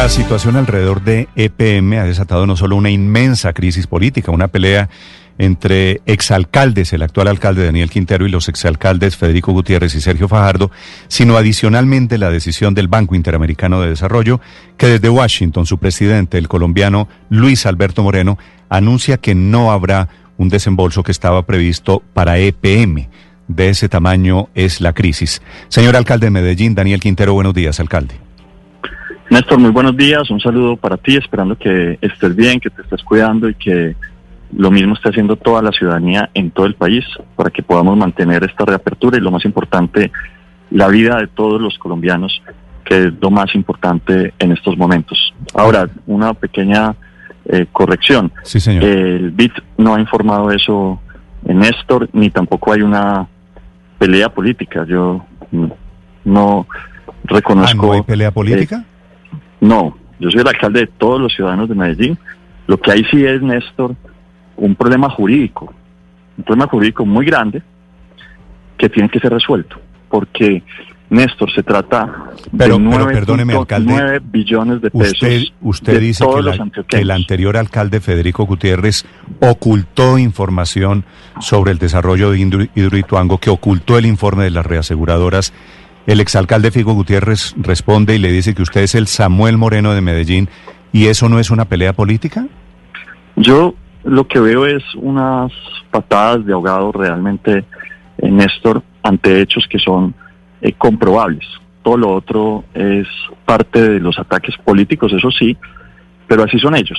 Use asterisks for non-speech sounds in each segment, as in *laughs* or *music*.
La situación alrededor de EPM ha desatado no solo una inmensa crisis política, una pelea entre exalcaldes, el actual alcalde Daniel Quintero y los exalcaldes Federico Gutiérrez y Sergio Fajardo, sino adicionalmente la decisión del Banco Interamericano de Desarrollo, que desde Washington su presidente, el colombiano Luis Alberto Moreno, anuncia que no habrá un desembolso que estaba previsto para EPM. De ese tamaño es la crisis. Señor alcalde de Medellín, Daniel Quintero, buenos días, alcalde. Néstor, muy buenos días. Un saludo para ti, esperando que estés bien, que te estés cuidando y que lo mismo esté haciendo toda la ciudadanía en todo el país para que podamos mantener esta reapertura y lo más importante, la vida de todos los colombianos, que es lo más importante en estos momentos. Ahora, una pequeña eh, corrección. Sí, señor. El BIT no ha informado eso en Néstor, ni tampoco hay una pelea política. Yo no reconozco... ¿Ah, ¿No hay pelea política? Eh, no, yo soy el alcalde de todos los ciudadanos de Medellín. Lo que hay sí es, Néstor, un problema jurídico, un problema jurídico muy grande que tiene que ser resuelto, porque Néstor, se trata pero, de pero perdóneme, alcalde, 9 billones de pesos. Usted, usted dice que, la, que, el anterior alcalde Federico Gutiérrez ocultó información sobre el desarrollo de Hidroituango, que ocultó el informe de las reaseguradoras el exalcalde Figo Gutiérrez responde y le dice que usted es el Samuel Moreno de Medellín y eso no es una pelea política? Yo lo que veo es unas patadas de ahogado realmente, en Néstor, ante hechos que son eh, comprobables. Todo lo otro es parte de los ataques políticos, eso sí, pero así son ellos.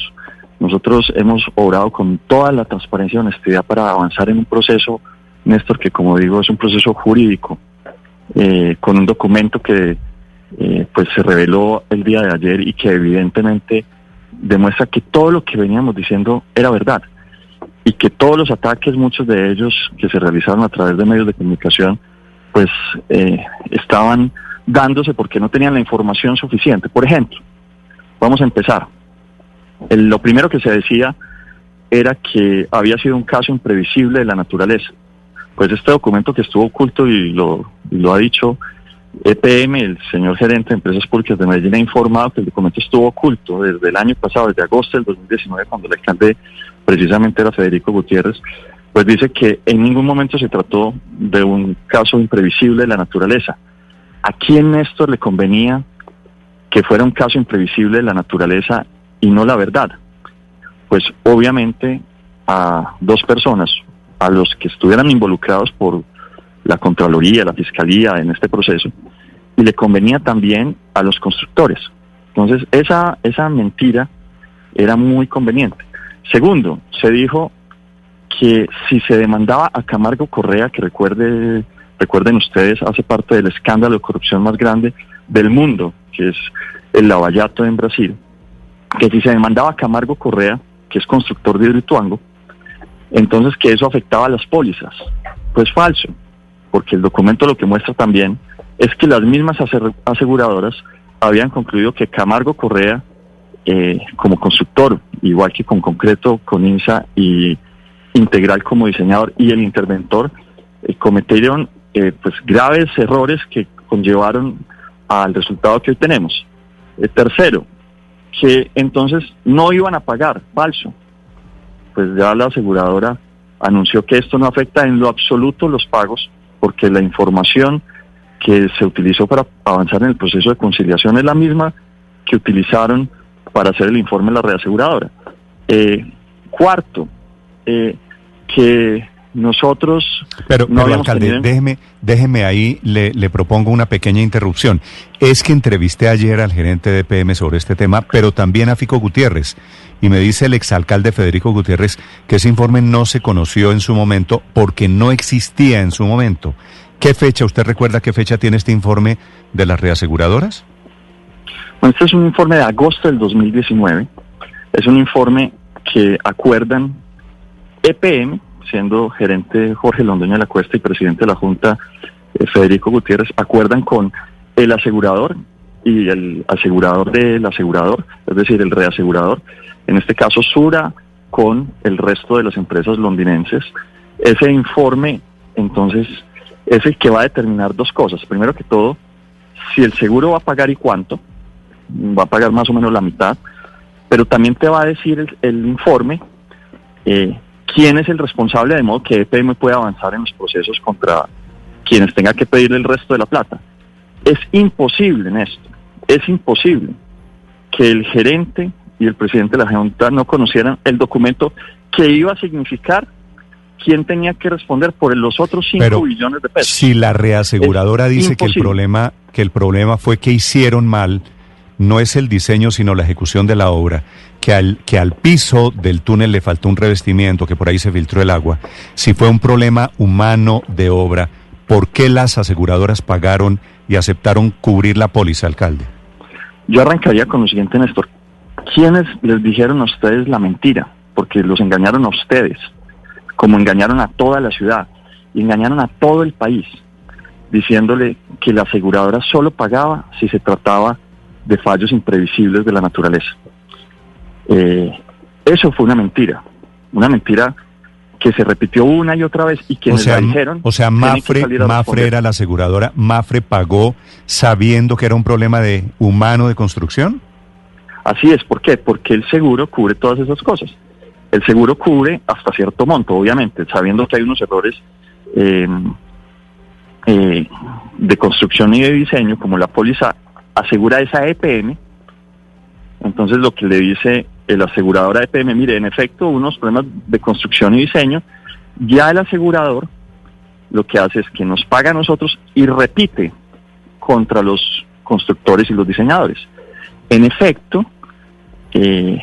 Nosotros hemos obrado con toda la transparencia y honestidad para avanzar en un proceso, Néstor, que como digo es un proceso jurídico, eh, con un documento que eh, pues se reveló el día de ayer y que evidentemente demuestra que todo lo que veníamos diciendo era verdad y que todos los ataques, muchos de ellos que se realizaron a través de medios de comunicación, pues eh, estaban dándose porque no tenían la información suficiente. Por ejemplo, vamos a empezar. lo primero que se decía era que había sido un caso imprevisible de la naturaleza pues este documento que estuvo oculto y lo, ha dicho EPM, el señor gerente de Empresas Públicas de Medellín, ha informado que el documento estuvo oculto desde el año pasado, desde agosto del 2019, cuando el alcalde precisamente era Federico Gutiérrez, pues dice que en ningún momento se trató de un caso imprevisible de la naturaleza. ¿A quién Néstor le convenía que fuera un caso imprevisible de la naturaleza y no la verdad? Pues obviamente a dos personas, a los que estuvieran involucrados por la Contraloría, la Fiscalía en este proceso, y le convenía también a los constructores. Entonces, esa, esa mentira era muy conveniente. Segundo, se dijo que si se demandaba a Camargo Correa, que recuerde, recuerden ustedes, hace parte del escándalo de corrupción más grande del mundo, que es el Lavallato en Brasil, que si se demandaba a Camargo Correa, que es constructor de Hidroituango, entonces que eso afectaba a las pólizas. Pues falso, porque el documento lo que muestra también es que las mismas aseguradoras habían concluido que Camargo Correa, eh, como constructor, igual que con concreto, con INSA y Integral como diseñador y el interventor, eh, cometieron eh, pues graves errores que conllevaron al resultado que hoy tenemos. tercero, que entonces no iban a pagar, falso pues ya la aseguradora anunció que esto no afecta en lo absoluto los pagos, porque la información que se utilizó para avanzar en el proceso de conciliación es la misma que utilizaron para hacer el informe de la reaseguradora. Eh, cuarto, eh, que nosotros... Pero, no alcalde, déjeme, déjeme ahí, le, le, propongo una pequeña interrupción. Es que entrevisté ayer al gerente de PM sobre este tema, pero también a Fico Gutiérrez. Y me dice el exalcalde Federico Gutiérrez que ese informe no se conoció en su momento porque no existía en su momento. ¿Qué fecha, usted recuerda qué fecha tiene este informe de las reaseguradoras? Bueno, este es un informe de agosto del 2019. Es un informe que acuerdan EPM, siendo gerente Jorge Londoño de la Cuesta y presidente de la Junta eh, Federico Gutiérrez, acuerdan con el asegurador y el asegurador del asegurador, es decir, el reasegurador, en este caso Sura, con el resto de las empresas londinenses. Ese informe, entonces, es el que va a determinar dos cosas. Primero que todo, si el seguro va a pagar y cuánto, va a pagar más o menos la mitad, pero también te va a decir el, informe eh, quién es el responsable, de modo que EPM pueda avanzar en los procesos contra quienes tenga que pedir el resto de la plata. Es imposible, Néstor, es imposible que el gerente y el presidente de la Junta no conocieran el documento que iba a significar quién tenía que responder por los otros 5 billones de pesos. Si la reaseguradora dice que el problema que el problema fue que hicieron mal no es el diseño sino la ejecución de la obra, que al que al piso del túnel le faltó un revestimiento, que por ahí se filtró el agua, si fue un problema humano de obra, ¿por qué las aseguradoras pagaron y aceptaron cubrir la póliza, alcalde? Yo arrancaría con lo siguiente, Néstor. ¿Quiénes les dijeron a ustedes la mentira? Porque los engañaron a ustedes, como engañaron a toda la ciudad y engañaron a todo el país, diciéndole que la aseguradora solo pagaba si se trataba de fallos imprevisibles de la naturaleza. Eh, eso fue una mentira, una mentira que se repitió una y otra vez y quienes o dijeron... O sea, Mafre, Mafre era la aseguradora, Mafre pagó sabiendo que era un problema de humano de construcción. Así es, ¿por qué? Porque el seguro cubre todas esas cosas. El seguro cubre hasta cierto monto, obviamente, sabiendo que hay unos errores em, eh, de construcción y de diseño, como la póliza asegura esa EPM, entonces lo que le dice el asegurador a EPM, mire, en efecto, unos problemas de construcción y diseño, ya el asegurador lo que hace es que nos paga a nosotros y repite contra los constructores y los diseñadores. En efecto, eh,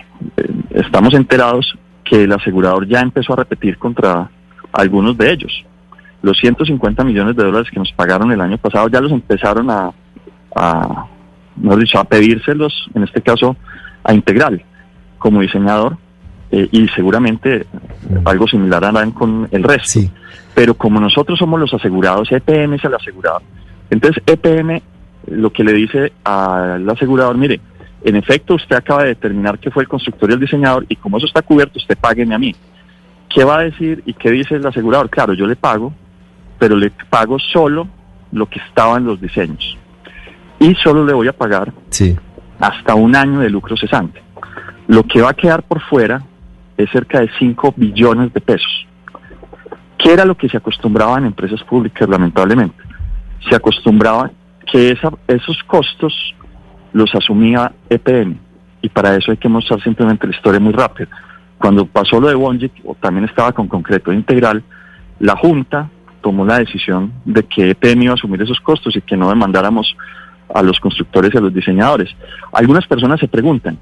estamos enterados que el asegurador ya empezó a repetir contra algunos de ellos. Los 150 millones de dólares que nos pagaron el año pasado ya los empezaron a, a dicho, a pedírselos, en este caso, a Integral como diseñador eh, y seguramente algo similar harán con el resto. Pero como nosotros somos los asegurados, EPM es el asegurador. Entonces EPM lo que le dice al asegurador, mire, en efecto usted acaba de determinar que fue el constructor y el diseñador y como eso está cubierto, usted págueme a mí. ¿Qué va a decir y qué dice el asegurador? Claro, yo le pago, pero le pago solo lo que estaba en los diseños. Y solo le voy a pagar hasta un año de lucro cesante. Lo que va a quedar por fuera es cerca de 5 billones de pesos. ¿Qué era lo que se acostumbraba en empresas públicas, lamentablemente? Se acostumbraba que esos costos los asumía EPM. Y para eso hay que mostrar simplemente la historia muy rápida. Cuando pasó lo de Bonjic, o también estaba con concreto integral, la Junta tomó la decisión de que EPM iba a asumir esos costos y que no demandáramos a los constructores y a los diseñadores. Algunas personas se preguntan,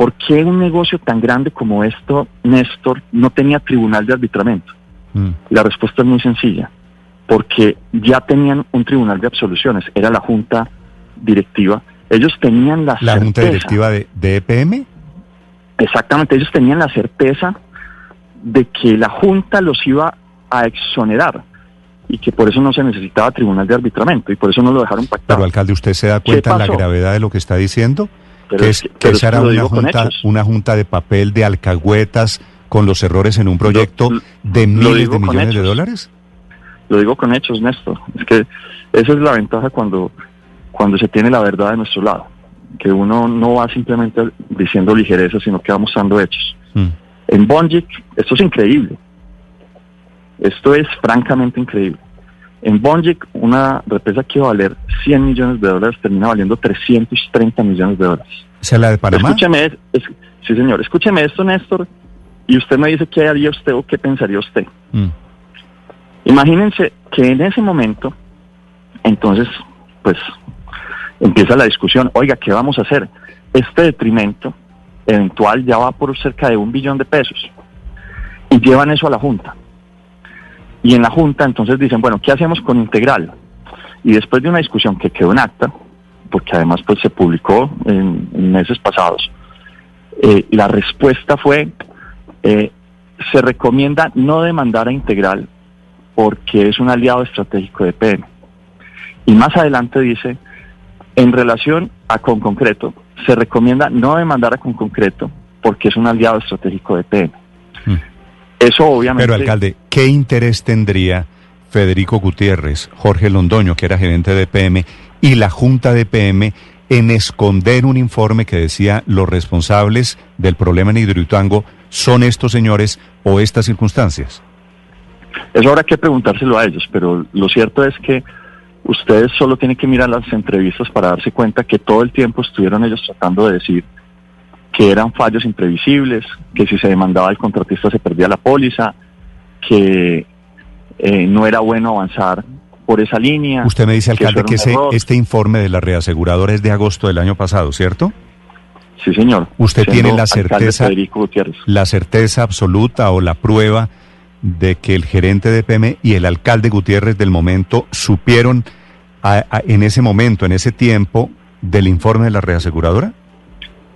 ¿Por qué un negocio tan grande como esto, Néstor, no tenía tribunal de arbitramiento? Mm. La respuesta es muy sencilla, porque ya tenían un tribunal de absoluciones, era la junta directiva. Ellos tenían la, ¿La junta directiva de, de EPM? Exactamente, ellos tenían la certeza de que la junta los iba a exonerar y que por eso no se necesitaba tribunal de arbitramiento y por eso no lo dejaron pactar. Pero alcalde, ¿usted se da cuenta de la gravedad de lo que está diciendo? que, es, que esa era una junta, una junta de papel de alcahuetas con los errores en un proyecto de miles de millones de dólares? Lo digo con hechos, Néstor. Es que esa es la ventaja cuando, cuando se tiene la verdad de nuestro lado. Que uno no va simplemente diciendo ligereza, sino que va mostrando hechos. Mm. En Bonjic, esto es increíble. Esto es francamente increíble. En Bonjic, una represa que iba a valer 100 millones de dólares termina valiendo 330 millones de dólares. ¿Se la de Panamá? Escúcheme, sí señor, escúcheme esto, Néstor, y usted me dice qué haría usted o qué pensaría usted. Mm. Imagínense que en ese momento, entonces, pues, empieza la discusión, oiga, ¿qué vamos a hacer? Este detrimento eventual ya va por cerca de un billón de pesos. Y llevan eso a la Junta. Y en la Junta entonces dicen, bueno, ¿qué hacemos con Integral? Y después de una discusión que quedó en acta, porque además pues se publicó en, meses pasados, eh, la respuesta fue, eh, se recomienda no demandar a Integral porque es un aliado estratégico de PM. Y más adelante dice, en relación a Con Concreto, se recomienda no demandar a Con Concreto porque es un aliado estratégico de PM. Mm. Eso obviamente... Pero alcalde, ¿qué interés tendría Federico Gutiérrez, Jorge Londoño, que era gerente de PM, y la Junta de PM en esconder un informe que decía los responsables del problema en Hidroituango son estos señores o estas circunstancias? Eso habrá que preguntárselo a ellos, pero lo cierto es que ustedes solo tienen que mirar las entrevistas para darse cuenta que todo el tiempo estuvieron ellos tratando de decir que eran fallos imprevisibles, que si se demandaba al contratista se perdía la póliza, que eh, no era bueno avanzar por esa línea. Usted me dice, alcalde, que, este informe de la reaseguradora es de agosto del año pasado, ¿cierto? Sí, señor. ¿Usted tiene la certeza, la certeza absoluta o la prueba de que el gerente de PM y el alcalde Gutiérrez del momento supieron en ese momento, en ese tiempo, del informe de la reaseguradora?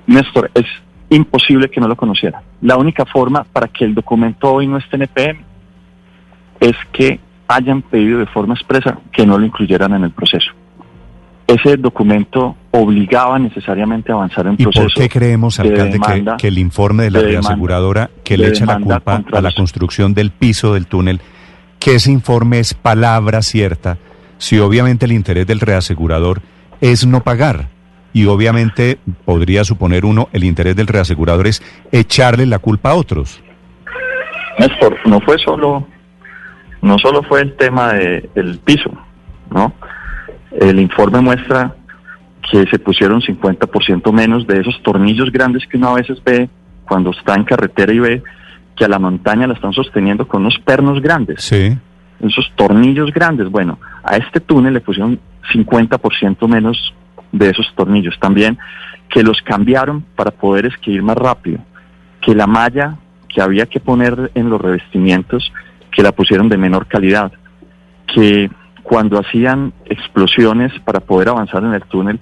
Néstor, es imposible que no lo conociera. La única forma para que el documento hoy no esté en EPM es que hayan pedido de forma expresa que no lo incluyeran en el proceso. Ese documento obligaba necesariamente a avanzar en proceso. ¿Y por qué creemos, alcalde, que, el informe de la reaseguradora que le echa la culpa a la construcción del piso del túnel, que ese informe es palabra cierta, si obviamente el interés del reasegurador es no pagar? Y obviamente podría suponer uno el interés del reasegurador es echarle la culpa a otros. Néstor, no fue solo, no solo fue el tema del piso, ¿no? El informe muestra que se pusieron 50% menos de esos tornillos grandes que uno a veces ve cuando está en carretera y ve que a la montaña la están sosteniendo con unos pernos grandes. Sí. Esos tornillos grandes. Bueno, a este túnel le pusieron 50% menos de esos tornillos. También que los cambiaron para poder escribir más rápido, que la malla que había que poner en los revestimientos, que la pusieron de menor calidad, que cuando hacían explosiones para poder avanzar en el túnel,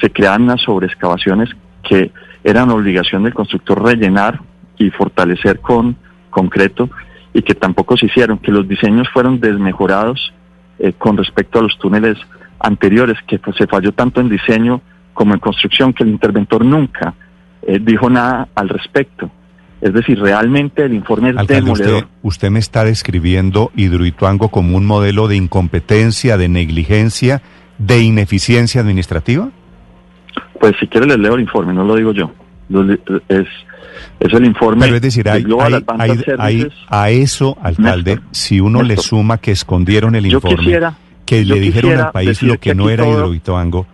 se creaban unas sobreexcavaciones que eran obligación del constructor rellenar y fortalecer con concreto y que tampoco se hicieron, que los diseños fueron desmejorados eh, con respecto a los túneles anteriores, que pues, se falló tanto en diseño como en construcción, que el interventor nunca eh, dijo nada al respecto. Es decir, realmente el informe es demoledor. Usted, usted me está describiendo Hidroituango como un modelo de incompetencia, de negligencia, de ineficiencia administrativa. Pues si quiere les leo el informe, no lo digo yo. Es, es el informe. Pero es decir, hay, a eso, alcalde, si uno le suma que escondieron el informe, que le dijeron al país lo que, no era Hidroituango,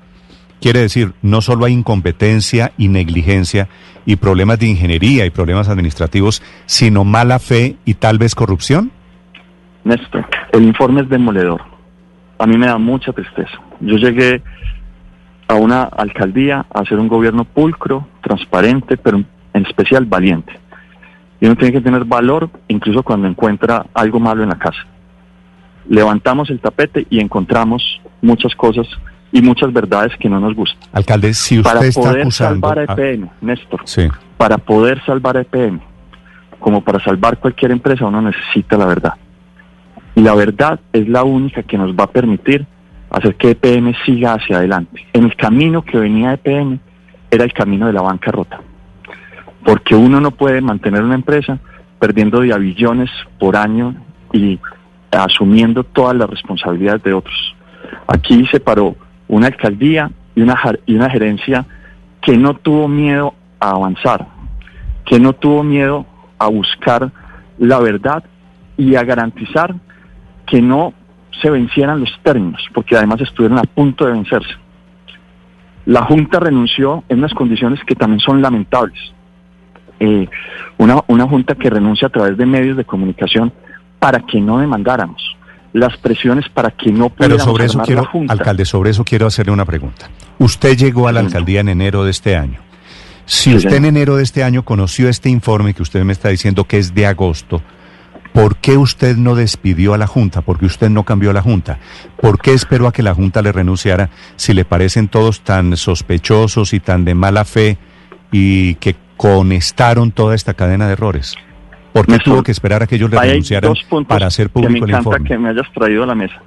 quiere decir, no solo hay incompetencia y negligencia y problemas de ingeniería y problemas administrativos, sino mala fe y tal vez corrupción. Néstor, el informe es demoledor. A mí me da mucha tristeza. Yo llegué a una alcaldía a hacer un gobierno pulcro, transparente, pero en especial valiente. Y uno tiene que tener valor incluso cuando encuentra algo malo en la casa. Levantamos el tapete y encontramos muchas cosas y muchas verdades que no nos gustan. Alcalde, si usted para está poder acusando... salvar a EPM, Néstor, para poder salvar a EPM, como para salvar cualquier empresa, uno necesita la verdad. Y la verdad es la única que nos va a permitir hacer que EPM siga hacia adelante. En el camino que venía EPM era el camino de la bancarrota. Porque uno no puede mantener una empresa perdiendo de billones por año y asumiendo todas las responsabilidades de otros. Aquí se paró una alcaldía y una, y una gerencia que no tuvo miedo a avanzar, que no tuvo miedo a buscar la verdad y a garantizar que no se vencieran los términos, porque además estuvieron a punto de vencerse. La Junta renunció en unas condiciones que también son lamentables. Eh, una, una Junta que renuncia a través de medios de comunicación para que no demandáramos las presiones para que no Pero sobre eso quiero, alcalde, sobre eso quiero hacerle una pregunta. Usted llegó a la alcaldía en enero de este año. Si usted en enero de este año conoció este informe que usted me está diciendo que es de agosto, ¿por qué usted no despidió a la Junta? ¿Por qué usted no cambió a la Junta? ¿Por qué esperó a que la Junta le renunciara si le parecen todos tan sospechosos y tan de mala fe y que conestaron toda esta cadena de errores? ¿Por qué tuvo que esperar a que ellos le renunciaran para hacer público el informe? que me hayas traído a la mesa.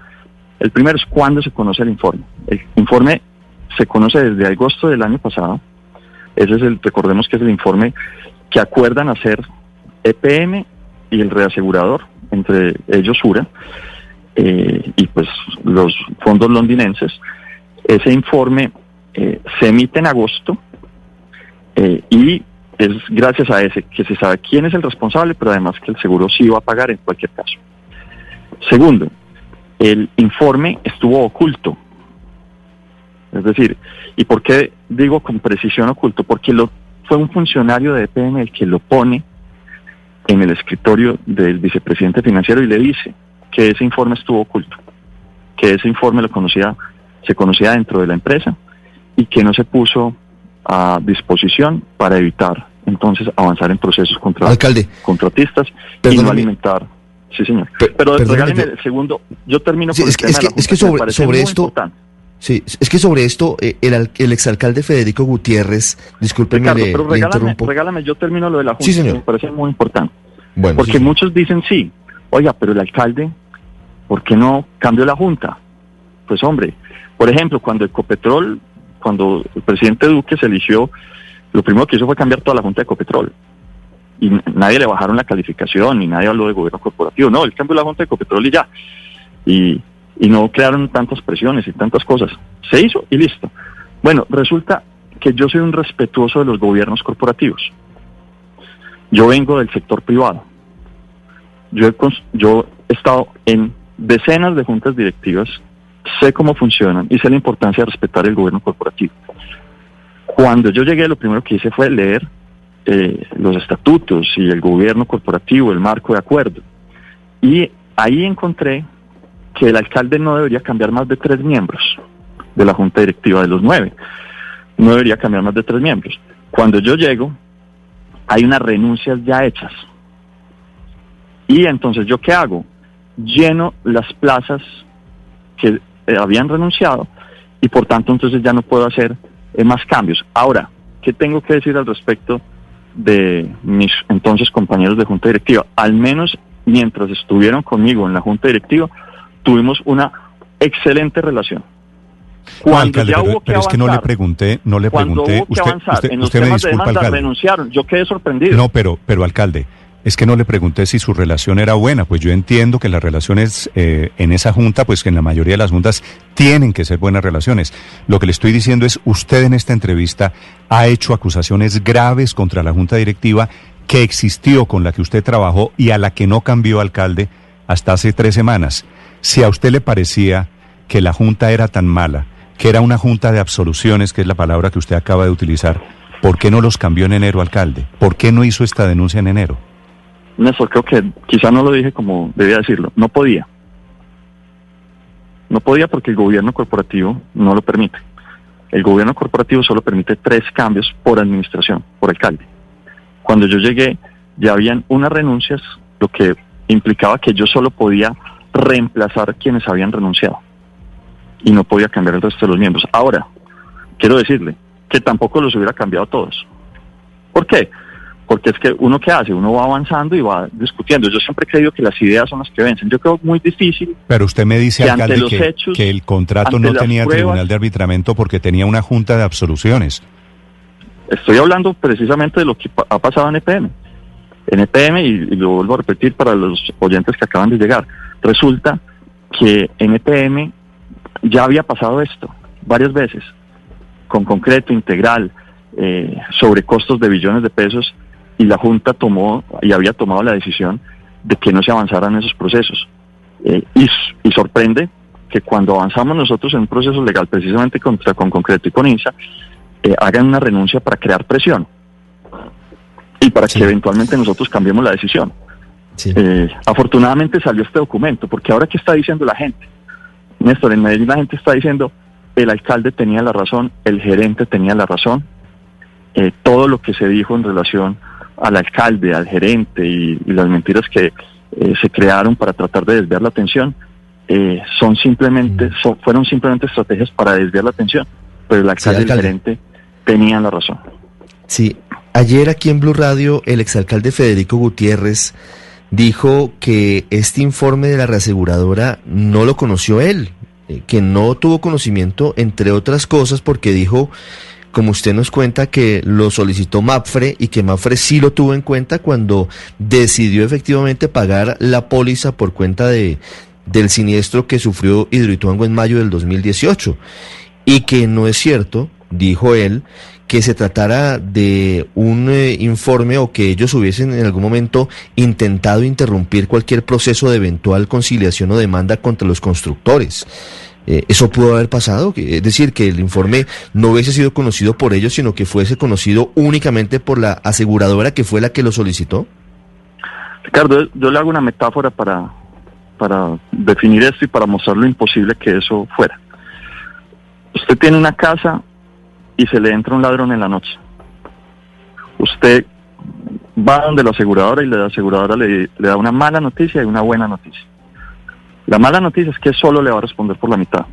El primero es cuándo se conoce el informe. El informe se conoce desde agosto del año pasado. Ese es el, recordemos que es el informe que acuerdan hacer EPM y el reasegurador, entre ellos URA, eh, y pues los fondos londinenses. Ese informe eh, se emite en agosto eh, y es gracias a ese que se sabe quién es el responsable, pero además que el seguro sí va a pagar en cualquier caso. Segundo, el informe estuvo oculto. Es decir, ¿y por qué digo con precisión oculto? Porque lo, fue un funcionario de EPM el que lo pone en el escritorio del vicepresidente financiero y le dice que ese informe estuvo oculto, que ese informe lo conocía, se conocía dentro de la empresa y que no se puso a disposición para evitar entonces avanzar en procesos contra Alcalde, contratistas y no alimentar. Sí, señor. Pero regáleme el segundo, yo termino con es, que, es, que, sobre, sobre esto... Sí, es que sobre esto, eh, el, el exalcalde Federico Gutiérrez, discúlpeme, le, pero regálame, regálame, yo termino lo de la Junta, sí, señor. me parece muy importante. Bueno, Porque muchos dicen sí, oiga, pero el alcalde, ¿por qué no cambió la Junta? Pues hombre, por ejemplo, cuando Ecopetrol, cuando el presidente Duque se eligió, lo primero que hizo fue cambiar toda la Junta de Ecopetrol. Y nadie le bajaron la calificación, ni nadie habló de gobierno corporativo. No, él cambió la Junta de Ecopetrol y ya. Y y no crearon tantas presiones y tantas cosas. Se hizo y listo. Bueno, resulta que yo soy un respetuoso de los gobiernos corporativos. Yo vengo del sector privado. Yo he estado en decenas de juntas directivas, sé cómo funcionan y sé la importancia de respetar el gobierno corporativo. Cuando yo llegué, lo primero que hice fue leer eh, los estatutos y el gobierno corporativo, el marco de acuerdo. Y ahí encontré que el alcalde no debería cambiar más de tres miembros de la junta directiva de los nueve. No debería cambiar más de tres miembros. Cuando yo llego, hay unas renuncias ya hechas. Y entonces, ¿yo qué hago? Lleno las plazas que eh, habían renunciado y por tanto entonces ya no puedo hacer eh, más cambios. Ahora, ¿qué tengo que decir al respecto de mis entonces compañeros de junta directiva? Al menos mientras estuvieron conmigo en la junta directiva, tuvimos una excelente relación. Cuando ya hubo que pero es que no le pregunté, no le pregunté. usted, usted, en usted me disculpa, de renunciaron. Yo quedé sorprendido. No, pero, pero alcalde, es que no le pregunté si su relación era buena. Pues yo entiendo que las relaciones eh, en esa junta, pues que en la mayoría de las juntas tienen que ser buenas relaciones. Lo que le estoy diciendo es, usted en esta entrevista ha hecho acusaciones graves contra la junta directiva que existió, con la que usted trabajó y a la que no cambió alcalde hasta hace tres semanas. Si a usted le parecía que la Junta era tan mala, que era una Junta de absoluciones, que es la palabra que usted acaba de utilizar, ¿por qué no los cambió en enero, alcalde? ¿Por qué no hizo esta denuncia en enero? Néstor, creo que quizá no lo dije como debía decirlo. No podía. No podía porque el gobierno corporativo no lo permite. El gobierno corporativo solo permite tres cambios por administración, por alcalde. Cuando yo llegué, ya habían unas renuncias, lo que implicaba que yo solo podía reemplazar quienes habían renunciado y no podía cambiar el resto de los miembros. Ahora, quiero decirle que tampoco los hubiera cambiado todos. ¿Por qué? Porque es que uno que hace, uno va avanzando y va discutiendo. Yo siempre he creído que las ideas son las que vencen. Yo creo muy difícil. Pero usted me dice, alcalde, que, que, el contrato no tenía tribunal de arbitramiento porque tenía una junta de absoluciones. Estoy hablando precisamente de lo que ha pasado en EPM. En EPM, y lo vuelvo a repetir para los oyentes que acaban de llegar, Resulta que en EPM ya había pasado esto varias veces, con concreto, integral, eh, sobre costos de billones de pesos, y la Junta tomó y había tomado la decisión de que no se avanzaran esos procesos. Eh, y, sorprende que cuando avanzamos nosotros en un proceso legal, precisamente contra, con concreto y con INSA, eh, hagan una renuncia para crear presión y para que eventualmente nosotros cambiemos la decisión. Eh, afortunadamente salió este documento, porque ahora qué está diciendo la gente, Néstor, en Medellín la gente está diciendo, el alcalde tenía la razón, el gerente tenía la razón, todo lo que se dijo en relación al alcalde, al gerente y, las mentiras que eh, se crearon para tratar de desviar la atención, son simplemente, mm. fueron simplemente estrategias para desviar la atención, pero el alcalde, y el gerente tenían la razón. Sí, ayer aquí en Blue Radio el exalcalde Federico Gutiérrez dijo que este informe de la reaseguradora no lo conoció él, eh, que no tuvo conocimiento, entre otras cosas, porque dijo, como usted nos cuenta, que lo solicitó Mapfre y que Mapfre sí lo tuvo en cuenta cuando decidió efectivamente pagar la póliza por cuenta de, del siniestro que sufrió Hidroituango en mayo del 2018. Y que no es cierto dijo él, que se tratara de un eh, informe o que ellos hubiesen en algún momento intentado interrumpir cualquier proceso de eventual conciliación o demanda contra los constructores. Eh, ¿Eso pudo haber pasado? Es decir, que el informe no hubiese sido conocido por ellos, sino que fuese conocido únicamente por la aseguradora que fue la que lo solicitó. Ricardo, yo le hago una metáfora para, para definir esto y para mostrar lo imposible que eso fuera. Usted tiene una casa y se le entra un ladrón en la noche. Usted va donde la aseguradora y la aseguradora le, le da una mala noticia y una buena noticia. La mala noticia es que solo le va a responder por la mitad.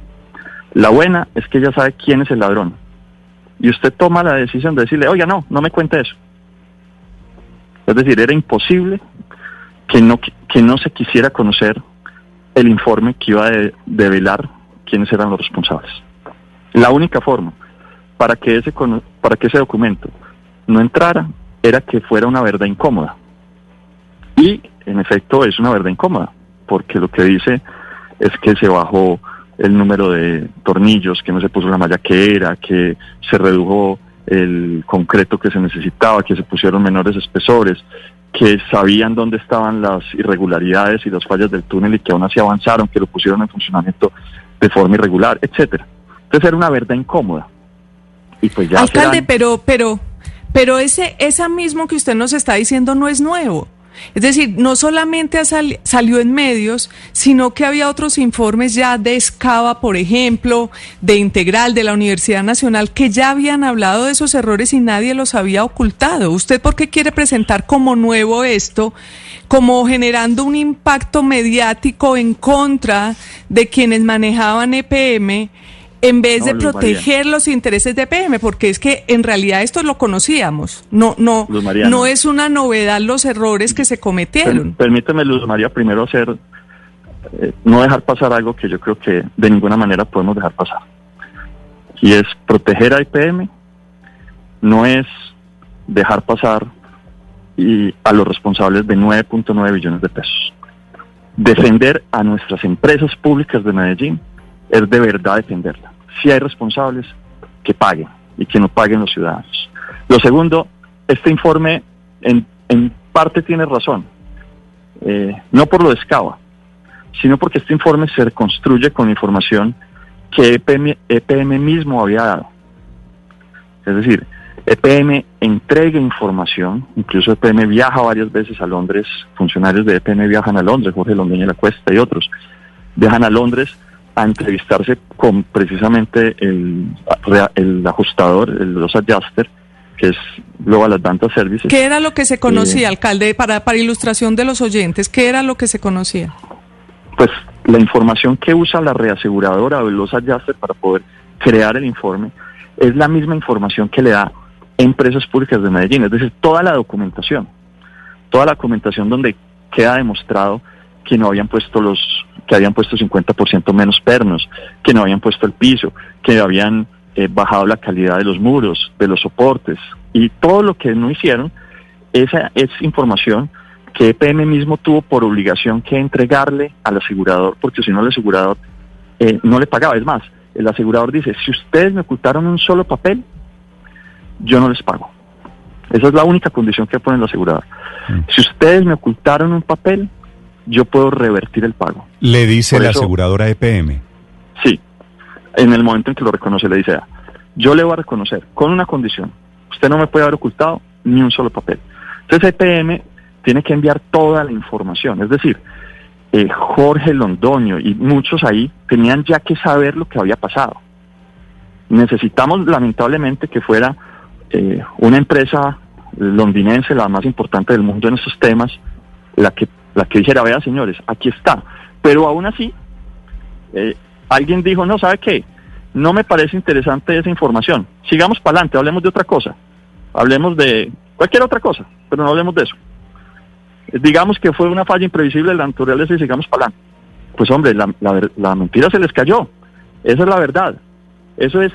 La buena es que ella sabe quién es el ladrón. Y usted toma la decisión de decirle, oiga, no, no me cuente eso. Es decir, era imposible que no, que no se quisiera conocer el informe que iba a develar quiénes eran los responsables. La única forma para que ese, para que ese documento no entrara era que fuera una verdad incómoda. Y en efecto es una verdad incómoda, porque lo que dice es que se bajó el número de tornillos, que no se puso la malla que era, que se redujo el concreto que se necesitaba, que se pusieron menores espesores, que sabían dónde estaban las irregularidades y las fallas del túnel y que aún así avanzaron, que lo pusieron en funcionamiento de forma irregular, etcétera. Entonces era una verdad incómoda. Y pues ya Alcalde, pero, pero, pero ese, esa mismo que usted nos está diciendo no es nuevo. Es decir, no solamente salió en medios, sino que había otros informes ya de Escava, por ejemplo, de Integral, de la Universidad Nacional, que ya habían hablado de esos errores y nadie los había ocultado. ¿Usted por qué quiere presentar como nuevo esto, como generando un impacto mediático en contra de quienes manejaban EPM? En vez de proteger los intereses de PM, porque es que en realidad esto lo conocíamos. No, no, no es una novedad los errores que se cometieron. permíteme, Luz María, primero hacer, eh, no dejar pasar algo que yo creo que de ninguna manera podemos dejar pasar. Y es proteger a IPM, no es dejar pasar y a los responsables de 9.9 billones de pesos. Defender a nuestras empresas públicas de Medellín es de verdad defenderla. Si hay responsables, que paguen y que no paguen los ciudadanos. Lo segundo, este informe en, en parte tiene razón, eh, no por lo de Escava, sino porque este informe se construye con información que EPM, EPM mismo había dado. Es decir, EPM entrega información, incluso EPM viaja varias veces a Londres, funcionarios de EPM viajan a Londres, Jorge Londoña La Cuesta y otros, viajan a Londres a entrevistarse con precisamente el, el ajustador, el los adjuster, que es Global Advanced Services. ¿Qué era lo que se conocía, eh, alcalde, para, para ilustración de los oyentes? ¿Qué era lo que se conocía? Pues la información que usa la reaseguradora o los adjuster para poder crear el informe es la misma información que le da Empresas Públicas de Medellín, es decir, toda la documentación, toda la documentación donde queda demostrado que no habían puesto los que habían puesto 50% menos pernos, que no habían puesto el piso, que habían eh, bajado la calidad de los muros, de los soportes y todo lo que no hicieron, esa es información que EPM mismo tuvo por obligación que entregarle al asegurador, porque si no el asegurador eh, no le pagaba. Es más, el asegurador dice, si ustedes me ocultaron un solo papel, yo no les pago. Esa es la única condición que pone el asegurador. Mm. Si ustedes me ocultaron un papel, yo puedo revertir el pago. ¿Le dice la aseguradora EPM? Sí, en el momento en que lo reconoce le dice, ah, yo le voy a reconocer con una condición, usted no me puede haber ocultado ni un solo papel. Entonces EPM tiene que enviar toda la información, es decir, eh, Jorge Londoño y muchos ahí tenían ya que saber lo que había pasado. Necesitamos lamentablemente que fuera eh, una empresa londinense, la más importante del mundo en estos temas, la que la que dijera, vea señores, aquí está. Pero aún así, eh, alguien dijo, no, ¿sabe qué? No me parece interesante esa información. Sigamos para adelante, hablemos de otra cosa. Hablemos de cualquier otra cosa, pero no hablemos de eso. Digamos que fue una falla imprevisible de la naturaleza y sigamos para adelante. Pues hombre, la, la mentira se les cayó. Esa es la verdad. Eso es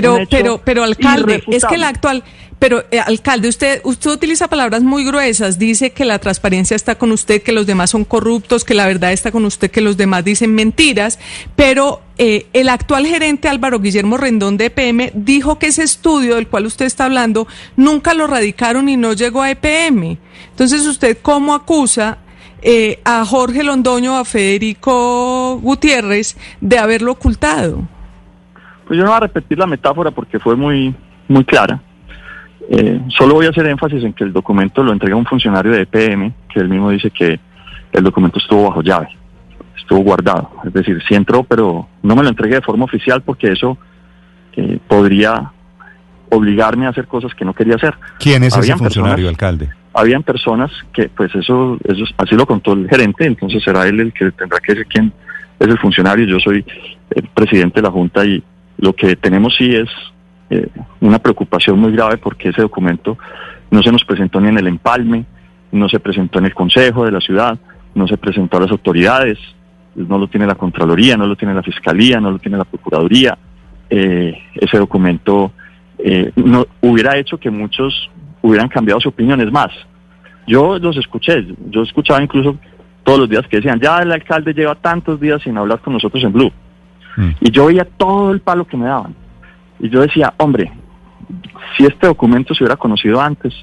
pero, pero, pero alcalde, es que la actual, pero eh, alcalde, usted, usted utiliza palabras muy gruesas, dice que la transparencia está con usted, que los demás son corruptos, que la verdad está con usted, que los demás dicen mentiras, pero eh, el actual gerente Álvaro Guillermo Rendón de EPM dijo que ese estudio del cual usted está hablando nunca lo radicaron y no llegó a EPM. Entonces, ¿usted cómo acusa eh, a Jorge Londoño, a Federico Gutiérrez, de haberlo ocultado? Pues yo no voy a repetir la metáfora porque fue muy, muy clara. Eh, solo voy a hacer énfasis en que el documento lo entrega un funcionario de EPM, que él mismo dice que el documento estuvo bajo llave, estuvo guardado. Es decir, sí entró, pero no me lo entregué de forma oficial porque eso eh, podría obligarme a hacer cosas que no quería hacer. ¿Quién es ese funcionario, alcalde? Habían personas que, pues eso, eso, así lo contó el gerente, entonces será él el que tendrá que decir quién es el funcionario. Yo soy el presidente de la Junta y lo que tenemos sí es eh, una preocupación muy grave porque ese documento no se nos presentó ni en el empalme, no se presentó en el Consejo de la ciudad, no se presentó a las autoridades, no lo tiene la Contraloría, no lo tiene la Fiscalía, no lo tiene la Procuraduría. Eh, ese documento eh, no hubiera hecho que muchos hubieran cambiado su opinión. Es más, yo los escuché, yo escuchaba incluso todos los días que decían, ya el alcalde lleva tantos días sin hablar con nosotros en Blue. Mm. Y yo veía todo el palo que me daban. Y yo decía, hombre, si este documento se hubiera conocido antes,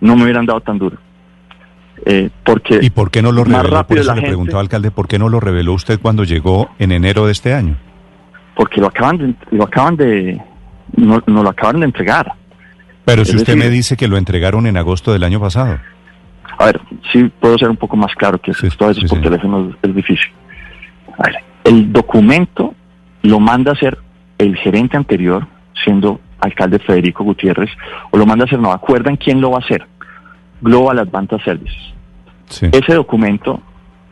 no me hubieran dado tan duro. Eh, porque ¿Y por qué no lo reveló? Por eso le preguntaba alcalde, ¿por qué no lo reveló usted cuando llegó en enero de este año? Porque lo acaban de, lo acaban de, no, lo acaban de entregar. Pero si usted me dice que lo entregaron en agosto del año pasado. A ver, sí puedo ser un poco más claro que esto a veces por teléfono es difícil. A ver, el documento lo manda a hacer el gerente anterior, siendo alcalde Federico Gutiérrez, o lo manda a hacer, no acuerdan quién lo va a hacer, Global Advanced Services. Ese documento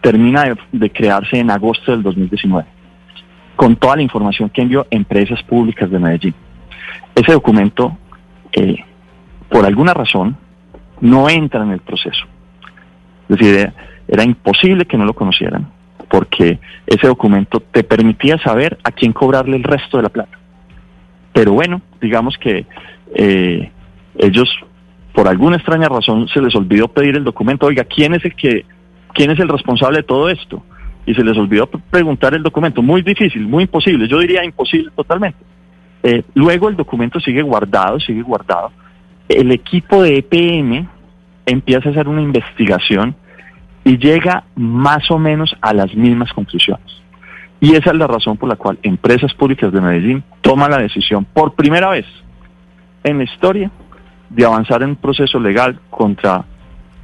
termina de, crearse en agosto del 2019, con toda la información que envió Empresas Públicas de Medellín. Ese documento, eh, por alguna razón, no entra en el proceso. Es decir, era imposible que no lo conocieran porque ese documento te permitía saber a quién cobrarle el resto de la plata. Pero bueno, digamos que eh, ellos, por alguna extraña razón, se les olvidó pedir el documento. Oiga, ¿quién es el que, quién es el responsable de todo esto? Y se les olvidó preguntar el documento. Muy difícil, muy imposible. Yo diría imposible totalmente. Eh, luego el documento sigue guardado, sigue guardado. El equipo de EPM empieza a hacer una investigación y llega más o menos a las mismas conclusiones. Y esa es la razón por la cual Empresas Públicas de Medellín toma la decisión por primera vez en la historia de avanzar en un proceso legal contra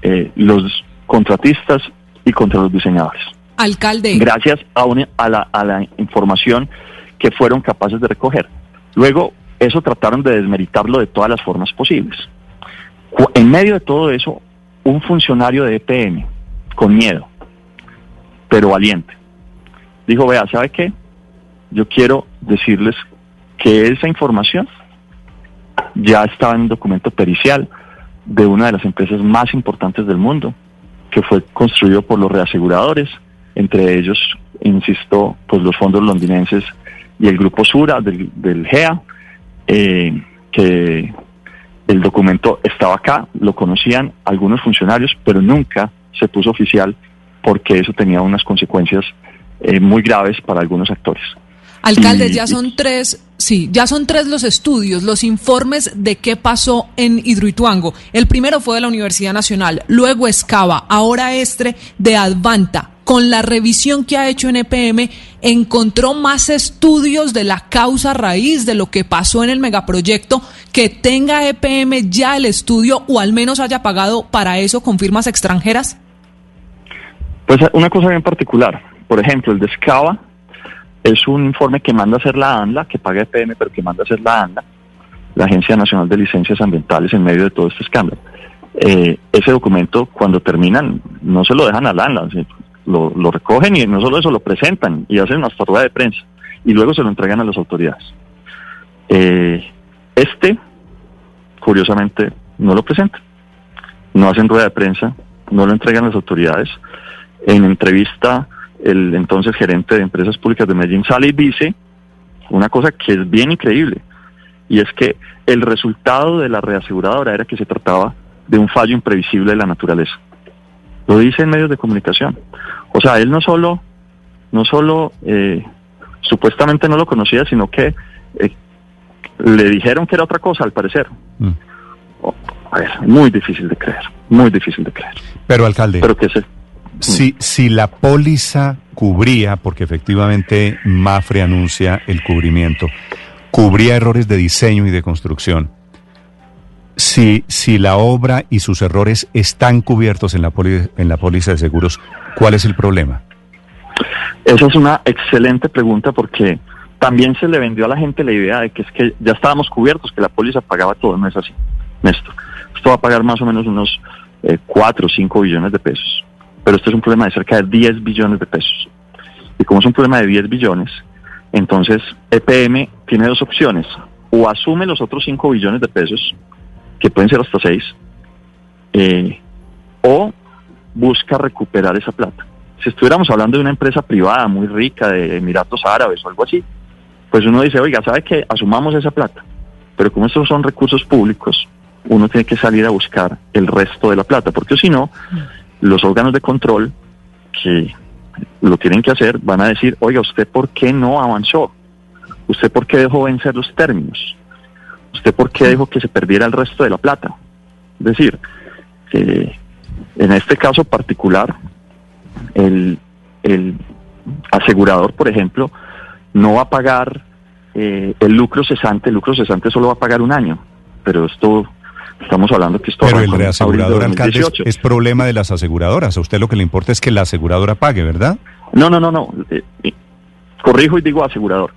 eh, los contratistas y contra los diseñadores. Alcalde. Gracias a, a, la, a la información que fueron capaces de recoger. Luego, eso trataron de desmeritarlo de todas las formas posibles. En medio de todo eso, un funcionario de EPM, con miedo, pero valiente. Dijo, vea, ¿sabe qué? Yo quiero decirles que esa información ya estaba en un documento pericial de una de las empresas más importantes del mundo, que fue construido por los reaseguradores, entre ellos, insisto, pues los fondos londinenses y el grupo Sura del, GEA, eh, que el documento estaba acá, lo conocían algunos funcionarios, pero nunca se puso oficial porque eso tenía unas consecuencias eh, muy graves para algunos actores. Alcalde, ya son tres, sí, ya son tres los estudios, los informes de qué pasó en Hidroituango. El primero fue de la Universidad Nacional, luego Escava, ahora Estre de Advanta. Con la revisión que ha hecho en EPM, encontró más estudios de la causa raíz de lo que pasó en el megaproyecto, que tenga EPM ya el estudio o al menos haya pagado para eso con firmas extranjeras. Pues una cosa bien particular, por ejemplo, el de Scava es un informe que manda a hacer la ANLA, que paga EPM, pero que manda a hacer la ANLA, la Agencia Nacional de Licencias Ambientales, en medio de todo este escándalo. Eh, ese documento, cuando terminan, no se lo dejan a la ANLA, lo, recogen y no solo eso, lo presentan y hacen una rueda de prensa y luego se lo entregan a las autoridades. Eh, este, curiosamente, no lo presentan, no hacen rueda de prensa, no lo entregan a las autoridades en entrevista el entonces gerente de Empresas Públicas de Medellín sale y dice una cosa que es bien increíble, y es que el resultado de la reaseguradora era que se trataba de un fallo imprevisible de la naturaleza. Lo dice en medios de comunicación. O sea, él no solo, no solo eh, supuestamente no lo conocía, sino que eh, le dijeron que era otra cosa, al parecer. Mm. Oh, a ver, muy difícil de creer, muy difícil de creer. Pero, alcalde, Pero que se, si, si la póliza cubría, porque efectivamente Mafre anuncia el cubrimiento, cubría errores de diseño y de construcción, si, si la obra y sus errores están cubiertos en la, en la póliza de seguros, ¿cuál es el problema? Esa es una excelente pregunta porque también se le vendió a la gente la idea de que es que ya estábamos cubiertos, que la póliza pagaba todo, no es así, Néstor. Esto va a pagar más o menos unos eh, 4 o 5 billones de pesos, pero este es un problema de cerca de 10 billones de pesos. Y como es un problema de 10 billones, entonces EPM tiene dos opciones, o asume los otros 5 billones de pesos, que pueden ser hasta 6, eh, o busca recuperar esa plata si estuviéramos hablando de una empresa privada muy rica de Emiratos Árabes o algo así, pues uno dice, oiga, ¿sabe qué? Asumamos esa plata. Pero como estos son recursos públicos, uno tiene que salir a buscar el resto de la plata, porque si no, los órganos de control que lo tienen que hacer van a decir, oiga, ¿usted por qué no avanzó? ¿Usted por qué dejó vencer los términos? ¿Usted por qué dejó que se perdiera el resto de la plata? Es decir, eh, en este caso particular, el, asegurador, por ejemplo, no va a pagar eh, el lucro cesante, el lucro cesante solo va a pagar un año, pero esto estamos hablando que esto Pero el reasegurador, alcalde, es, problema de las aseguradoras. A usted lo que le importa es que la aseguradora pague, ¿verdad? No, no, no, no. Eh, eh, corrijo y digo asegurador.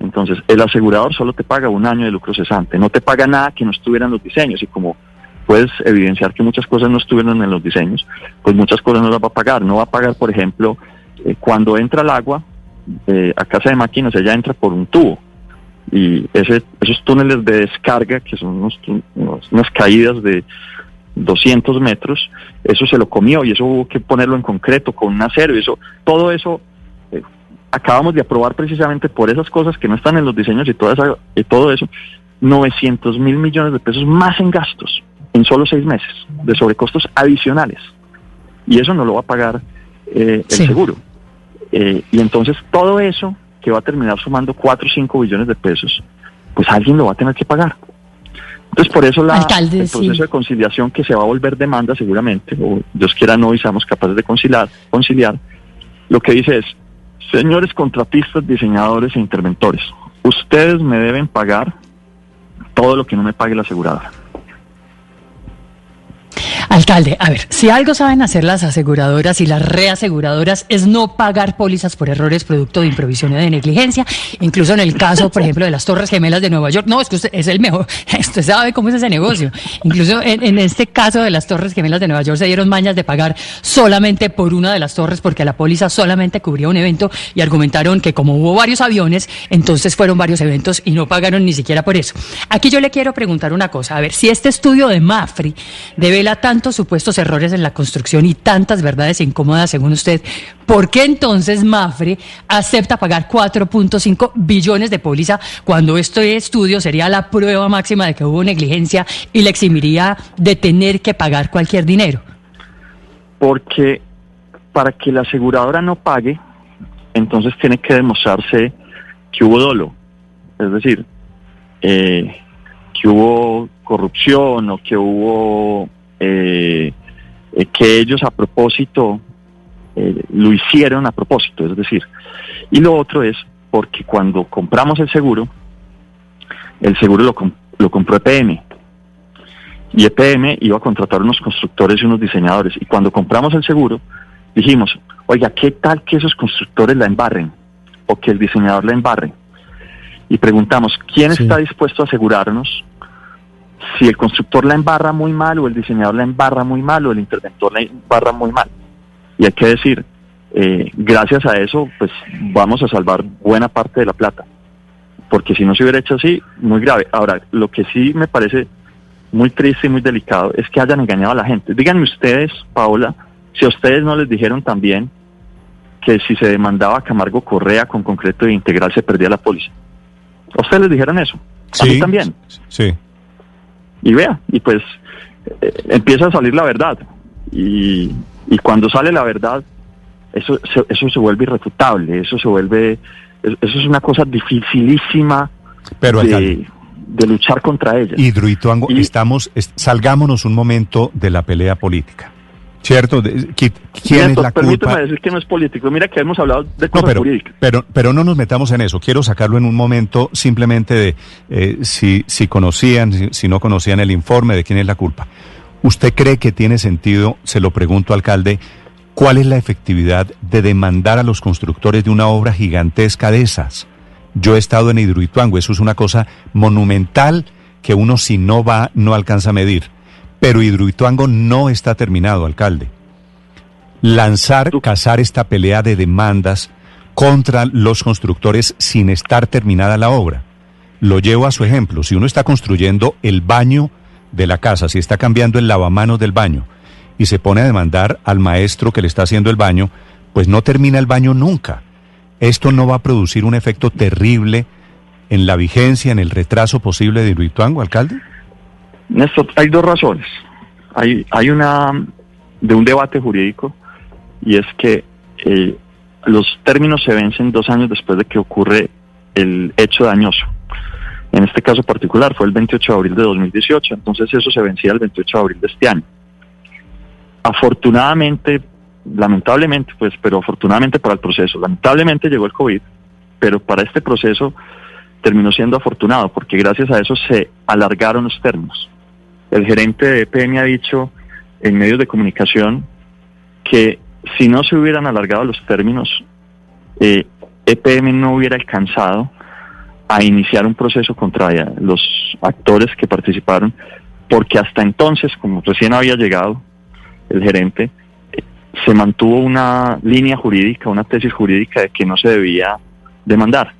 Entonces, el asegurador solo te paga un año de lucro cesante, no te paga nada que no estuvieran los diseños. Y como puedes evidenciar que muchas cosas no estuvieron en los diseños, pues muchas cosas no las va a pagar. No va a pagar, por ejemplo, eh, cuando entra el agua eh, a casa de máquinas, ella entra por un tubo. Y ese, esos túneles de descarga, que son unos, unas caídas de 200 metros, eso se lo comió y eso hubo que ponerlo en concreto con un acero. Y eso, todo eso eh, acabamos de aprobar precisamente por esas cosas que no están en los diseños y, toda esa, y todo eso, 900 mil millones de pesos más en gastos en solo seis meses de sobrecostos adicionales. Y eso no lo va a pagar eh, el seguro. Eh, y entonces todo eso que va a terminar sumando 4 o 5 billones de pesos, pues alguien lo va a tener que pagar. Entonces por eso la, el proceso de conciliación que se va a volver demanda seguramente, o Dios quiera no y seamos capaces de conciliar, conciliar, lo que dice es, señores contratistas, diseñadores e interventores, ustedes me deben pagar todo lo que no me pague la aseguradora. Alcalde, a ver, si algo saben hacer las aseguradoras y las reaseguradoras es no pagar pólizas por errores producto de improvisión o de negligencia, incluso en el caso, por ejemplo, de las Torres Gemelas de Nueva York. No, es que usted el mejor, *laughs* usted sabe cómo es ese negocio. Incluso en, este caso de las Torres Gemelas de Nueva York se dieron mañas de pagar solamente por una de las torres porque la póliza solamente cubría un evento y argumentaron que como hubo varios aviones, entonces fueron varios eventos y no pagaron ni siquiera por eso. Aquí yo le quiero preguntar una cosa, a ver, si este estudio de Mafri devela tanto supuestos errores en la construcción y tantas verdades incómodas según usted, ¿por qué entonces Mafre acepta pagar 4.5 billones de póliza cuando este estudio sería la prueba máxima de que hubo negligencia y le eximiría de tener que pagar cualquier dinero? Porque para que la aseguradora no pague, entonces tiene que demostrarse que hubo dolo. Es decir, eh, que hubo corrupción o que hubo eh, eh, que ellos a propósito eh, lo hicieron a propósito, es decir, y lo otro es porque cuando compramos el seguro, el seguro lo, lo compró EPM, y EPM iba a contratar unos constructores y unos diseñadores, y cuando compramos el seguro, dijimos, oiga, ¿qué tal que esos constructores la embarren? O que el diseñador la embarre. Y preguntamos, ¿quién está dispuesto a asegurarnos si el constructor la embarra muy mal o el diseñador la embarra muy mal o el interventor la embarra muy mal. Y hay que decir, eh, gracias a eso, pues vamos a salvar buena parte de la plata. Porque si no se hubiera hecho así, muy grave. Ahora, lo que sí me parece muy triste y muy delicado es que hayan engañado a la gente. Díganme ustedes, Paola, si a ustedes no les dijeron también que si se demandaba a Camargo Correa con concreto de integral se perdía la póliza. ¿A ustedes les dijeron eso? ¿A mí también? Sí y vea, y pues eh, empieza a salir la verdad. Y, y cuando sale la verdad, eso se, eso se vuelve irrefutable, eso se vuelve eso es una cosa dificilísima Pero, de, de, luchar contra ella. Hidroituango, estamos, salgámonos un momento de la pelea política. ¿Cierto? ¿Quién es la permítame decir que no es político. Mira que hemos hablado de cosas pero, jurídicas. Pero, pero no nos metamos en eso. Quiero sacarlo en un momento simplemente de eh, si, si conocían, si, si, no conocían el informe, de quién es la culpa. ¿Usted cree que tiene sentido, se lo pregunto, alcalde, cuál es la efectividad de demandar a los constructores de una obra gigantesca de esas? Yo he estado en Hidroituango, eso es una cosa monumental que uno si no va no alcanza a medir. Pero Hidroituango no está terminado, alcalde. Lanzar, cazar esta pelea de demandas contra los constructores sin estar terminada la obra. Lo llevo a su ejemplo. Si uno está construyendo el baño de la casa, si está cambiando el lavamanos del baño y se pone a demandar al maestro que le está haciendo el baño, pues no termina el baño nunca. Esto no va a producir un efecto terrible en la vigencia, en el retraso posible de Hidroituango, alcalde. Néstor, hay dos razones. Hay, hay una de un debate jurídico y es que eh, los términos se vencen dos años después de que ocurre el hecho dañoso. En este caso particular fue el 28 de abril de 2018, entonces eso se vencía el 28 de abril de este año. Afortunadamente, lamentablemente, pues, pero afortunadamente para el proceso, lamentablemente llegó el COVID, pero para este proceso terminó siendo afortunado porque gracias a eso se alargaron los términos. El gerente de EPM ha dicho en medios de comunicación que si no se hubieran alargado los términos, eh, EPM no hubiera alcanzado a iniciar un proceso contra los actores que participaron, porque hasta entonces, como recién había llegado el gerente, se mantuvo una línea jurídica, una tesis jurídica de que no se debía demandar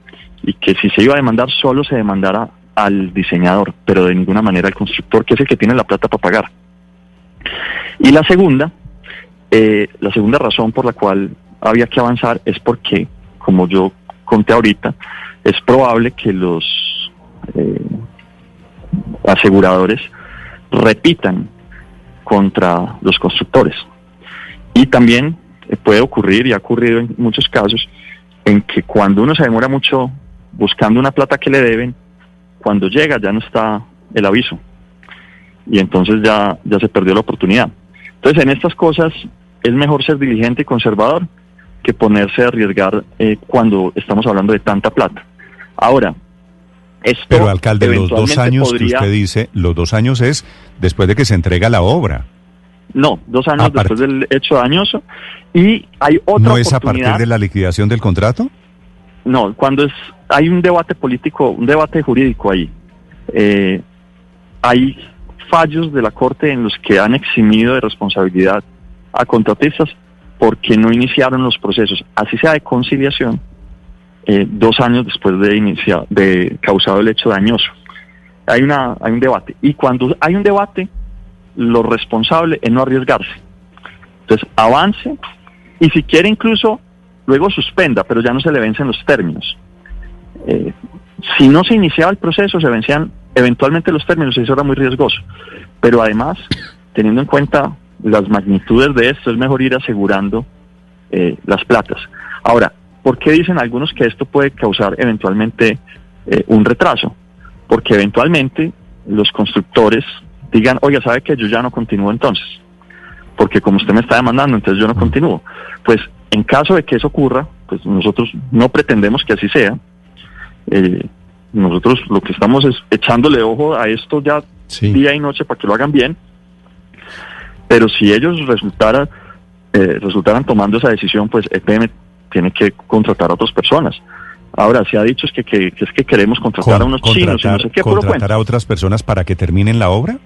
y que si se iba a demandar solo se demandara al diseñador, pero de ninguna manera al constructor, que es el que tiene la plata para pagar. Y la segunda, eh, la segunda razón por la cual había que avanzar es porque, como yo conté ahorita, es probable que los eh, aseguradores repitan contra los constructores. Y también eh, puede ocurrir, y ha ocurrido en muchos casos, en que cuando uno se demora mucho buscando una plata que le deben, cuando llega ya no está el aviso. Y entonces ya, ya se perdió la oportunidad. Entonces en estas cosas es mejor ser diligente y conservador que ponerse a arriesgar eh, cuando estamos hablando de tanta plata. Ahora, esto Pero alcalde, los dos años que usted dice, los dos años es después de que se entrega la obra. No, dos años después del hecho dañoso. Y hay otra ¿No es a partir de la liquidación del contrato? No, cuando es hay un debate político, un debate jurídico ahí. Eh, hay fallos de la Corte en los que han eximido de responsabilidad a contratistas porque no iniciaron los procesos, así sea de conciliación, eh, dos años después de iniciar, de causado el hecho dañoso. Hay una, hay un debate y cuando hay un debate, lo responsable es no arriesgarse. Entonces avance y si quiere incluso luego suspenda, pero ya no se le vencen los términos. Eh, si no se iniciaba el proceso, se vencían eventualmente los términos y eso era muy riesgoso. Pero además, teniendo en cuenta las magnitudes de esto, es mejor ir asegurando eh, las platas. Ahora, ¿por qué dicen algunos que esto puede causar eventualmente eh, un retraso? Porque eventualmente los constructores digan, oiga, ¿sabe que yo ya no continúo entonces? Porque como usted me está demandando, entonces yo no continúo. Pues en caso de que eso ocurra, pues nosotros no pretendemos que así sea, eh, nosotros lo que estamos es echándole ojo a esto ya día y noche para que lo hagan bien. Pero si ellos resultaran, eh, resultaran tomando esa decisión, pues EPM tiene que contratar a otras personas. Ahora, se ha dicho es que, que, es que queremos contratar a unos chinos y no sé qué. ¿Contratar a otras personas para que terminen la obra?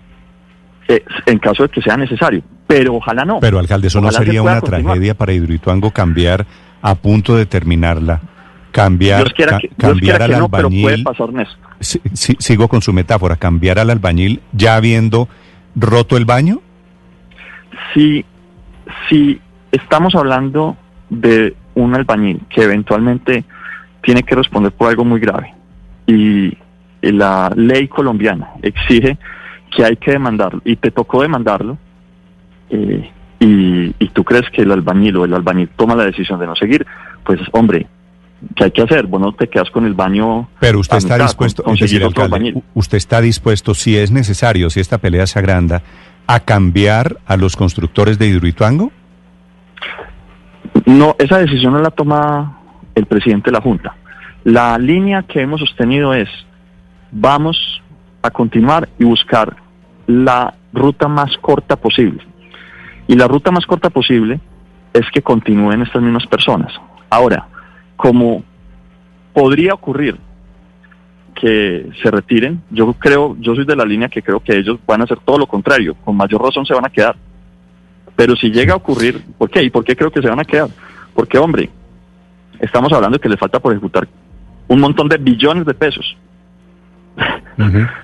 Eh, en caso de que sea necesario, pero ojalá no. Pero, alcalde, ¿eso no sería una tragedia para Hidroituango cambiar a punto de terminarla cambiar, cambiar al albañil. sigo con su metáfora, cambiar al albañil ya habiendo roto el baño. Si, si estamos hablando de un albañil que eventualmente tiene que responder por algo muy grave y la ley colombiana exige que hay que demandarlo y te tocó demandarlo eh, y, y tú crees que el albañil o el albañil toma la decisión de no seguir, pues hombre, que hay que hacer. Bueno, te quedas con el baño. Pero usted está dispuesto, usted está dispuesto, si es necesario, si esta pelea se agranda, a cambiar a los constructores de Hidroituango? No, esa decisión no la toma el presidente de la Junta. La línea que hemos sostenido es, vamos a continuar y buscar la ruta más corta posible. Y la ruta más corta posible es que continúen estas mismas personas. Ahora, como podría ocurrir que se retiren, yo creo, yo soy de la línea que creo que ellos van a hacer todo lo contrario, con mayor razón se van a quedar. Pero si llega a ocurrir, ¿por qué? ¿Y por qué creo que se van a quedar? Porque, hombre, estamos hablando de que les falta por ejecutar un montón de billones de pesos. *laughs*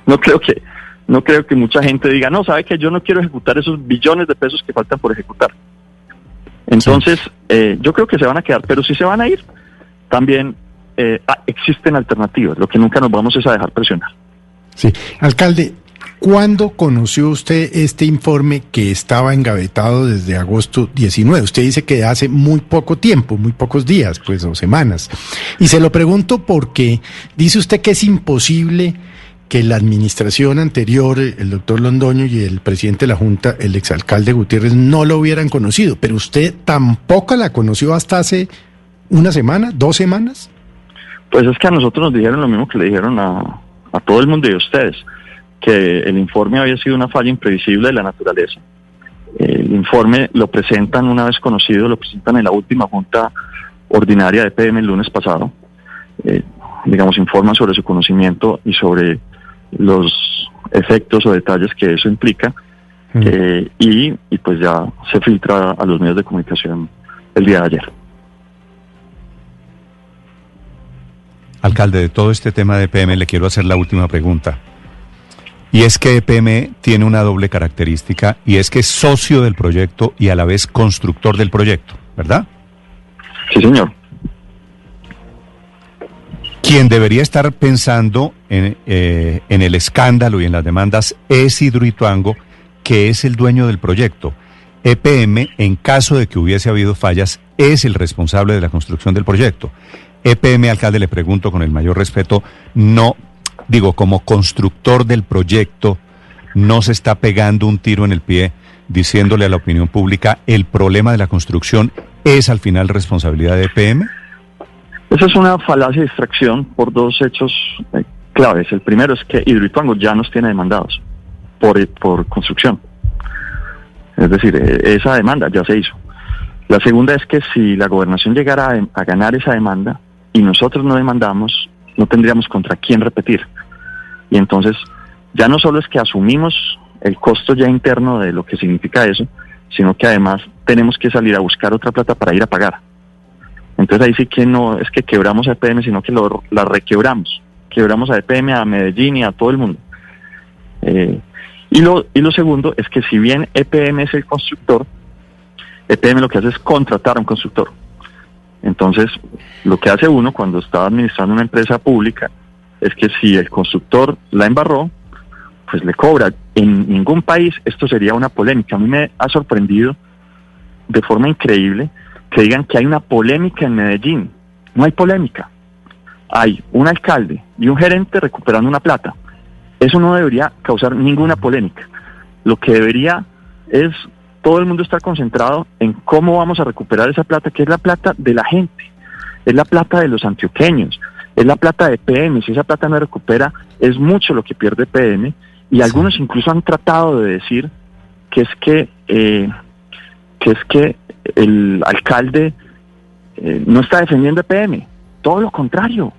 no creo que no creo que mucha gente diga, no, sabe que yo no quiero ejecutar esos billones de pesos que faltan por ejecutar. Entonces, eh, yo creo que se van a quedar, pero si se van a ir, también eh, ah, existen alternativas. Lo que nunca nos vamos es a dejar presionar. Sí, alcalde, ¿cuándo conoció usted este informe que estaba engavetado desde agosto 19? Usted dice que hace muy poco tiempo, muy pocos días, pues, o semanas. Y se lo pregunto porque dice usted que es imposible que la administración anterior, el doctor Londoño y el presidente de la Junta, el exalcalde Gutiérrez, no lo hubieran conocido, pero usted tampoco la conoció hasta hace una semana, dos semanas. Pues es que a nosotros nos dijeron lo mismo que le dijeron a, a todo el mundo y a ustedes, que el informe había sido una falla imprevisible de la naturaleza. El informe lo presentan una vez conocido, lo presentan en la última junta ordinaria de PM el lunes pasado. Eh, digamos, informan sobre su conocimiento y sobre los efectos o detalles que eso implica mm. eh, y, y, pues ya se filtra a los medios de comunicación el día de ayer. Alcalde, de todo este tema de EPM le quiero hacer la última pregunta. Y es que EPM tiene una doble característica y es que es socio del proyecto y a la vez constructor del proyecto, ¿verdad? Sí, señor. Quien debería estar pensando en, eh, en, el escándalo y en las demandas es Hidroituango, que es el dueño del proyecto. EPM, en caso de que hubiese habido fallas, es el responsable de la construcción del proyecto. EPM, alcalde, le pregunto con el mayor respeto, no, digo, como constructor del proyecto, no se está pegando un tiro en el pie diciéndole a la opinión pública el problema de la construcción es al final responsabilidad de EPM? Esa es una falacia de distracción por dos hechos eh, claves. El primero es que Hidroituango ya nos tiene demandados por, por construcción. Es decir, eh, esa demanda ya se hizo. La segunda es que si la gobernación llegara a, ganar esa demanda y nosotros no demandamos, no tendríamos contra quién repetir. Y entonces ya no solo es que asumimos el costo ya interno de lo que significa eso, sino que además tenemos que salir a buscar otra plata para ir a pagar. Entonces ahí sí que no es que quebramos a EPM, sino que lo, la requebramos. Quebramos a EPM, a Medellín y a todo el mundo. Eh, y, lo, y lo segundo es que si bien EPM es el constructor, EPM lo que hace es contratar a un constructor. Entonces, lo que hace uno cuando está administrando una empresa pública es que si el constructor la embarró, pues le cobra. En ningún país esto sería una polémica. A mí me ha sorprendido de forma increíble que digan que hay una polémica en Medellín. No hay polémica. Hay un alcalde y un gerente recuperando una plata. Eso no debería causar ninguna polémica. Lo que debería es todo el mundo estar concentrado en cómo vamos a recuperar esa plata, que es la plata de la gente, es la plata de los antioqueños, es la plata de PM. Si esa plata no recupera, es mucho lo que pierde PM. Y algunos incluso han tratado de decir que es que, eh, que es que el alcalde eh, no está defendiendo a PM, todo lo contrario.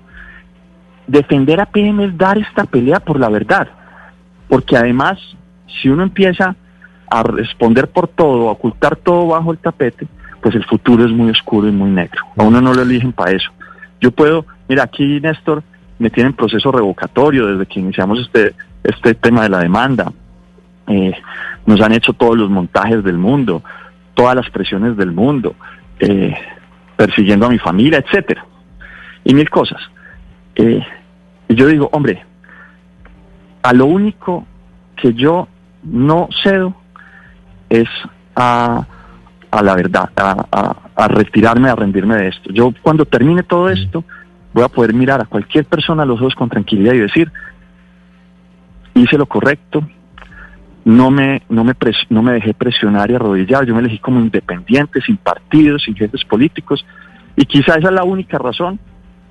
Defender a PM es dar esta pelea por la verdad, porque además, si uno empieza a responder por todo, a ocultar todo bajo el tapete, pues el futuro es muy oscuro y muy negro. A uno no lo eligen para eso. Yo puedo, mira, aquí Néstor me tiene en proceso revocatorio desde que iniciamos este, este tema de la demanda. Eh, nos han hecho todos los montajes del mundo todas las presiones del mundo, eh, persiguiendo a mi familia, etcétera, y mil cosas. Eh, y yo digo, hombre, a lo único que yo no cedo es a, a la verdad, a, a retirarme, a rendirme de esto. Yo cuando termine todo esto, voy a poder mirar a cualquier persona a los ojos con tranquilidad y decir, hice lo correcto, no me, no me, no me dejé presionar y arrodillar, yo me elegí como independiente, sin partidos, sin jefes políticos, y quizá esa es la única razón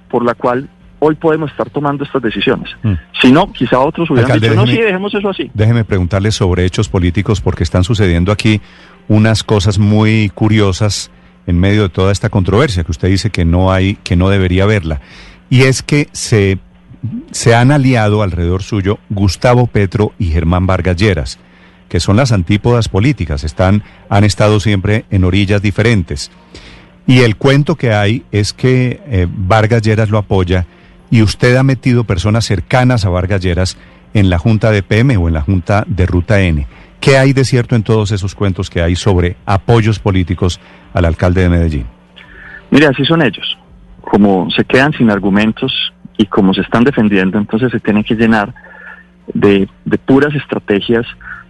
por la cual hoy podemos estar tomando estas decisiones. Mm. Si no, quizá otros hubieran dicho, no, sí, dejemos eso así. Déjeme preguntarle sobre hechos políticos porque están sucediendo aquí unas cosas muy curiosas en medio de toda esta controversia que usted dice que no hay, que no debería haberla. Y es que se, se han aliado alrededor suyo Gustavo Petro y Germán Vargas Lleras, que son las antípodas políticas, están, han estado siempre en orillas diferentes. Y el cuento que hay es que eh, Vargas Lleras lo apoya y usted ha metido personas cercanas a Vargas Lleras en la Junta de PM o en la Junta de Ruta N. ¿Qué hay de cierto en todos esos cuentos que hay sobre apoyos políticos al alcalde de Medellín? Mire, así son ellos. Como se quedan sin argumentos y como se están defendiendo, entonces se tienen que llenar de, puras estrategias